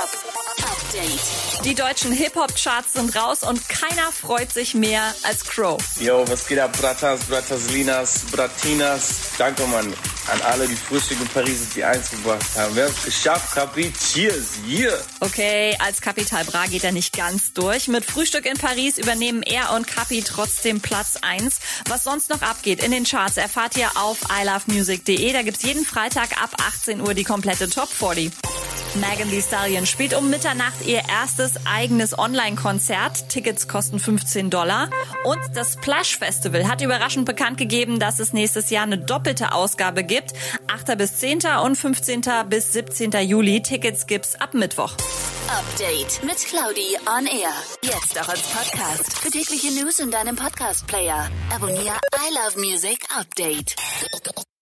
Hip-Hop Update. Die deutschen Hip-Hop-Charts sind raus und keiner freut sich mehr als Crow. Yo, was geht ab, Bratas, Brataslinas, Bratinas? Danke, Mann, an alle, die Frühstück in Paris die eins gebracht haben. Wir haben es geschafft, Kapi. Cheers, yeah! Okay, als Capital Bra geht er nicht ganz durch. Mit Frühstück in Paris übernehmen er und Capi trotzdem Platz 1. Was sonst noch abgeht in den Charts, erfahrt ihr auf ilovemusic.de. Da gibt's jeden Freitag ab 18 Uhr die komplette Top 40. Megan Thee Stallion spielt um Mitternacht ihr erstes eigenes Online-Konzert. Tickets kosten 15 Dollar. Und das Splash Festival hat überraschend bekannt gegeben, dass es nächstes Jahr eine doppelte Ausgabe gibt. 8. bis 10. und 15. bis 17. Juli. Tickets gibt's ab Mittwoch. Update mit Claudi on Air. Jetzt auch als Podcast. Für tägliche News in deinem Podcast-Player. Abonniere I Love Music Update.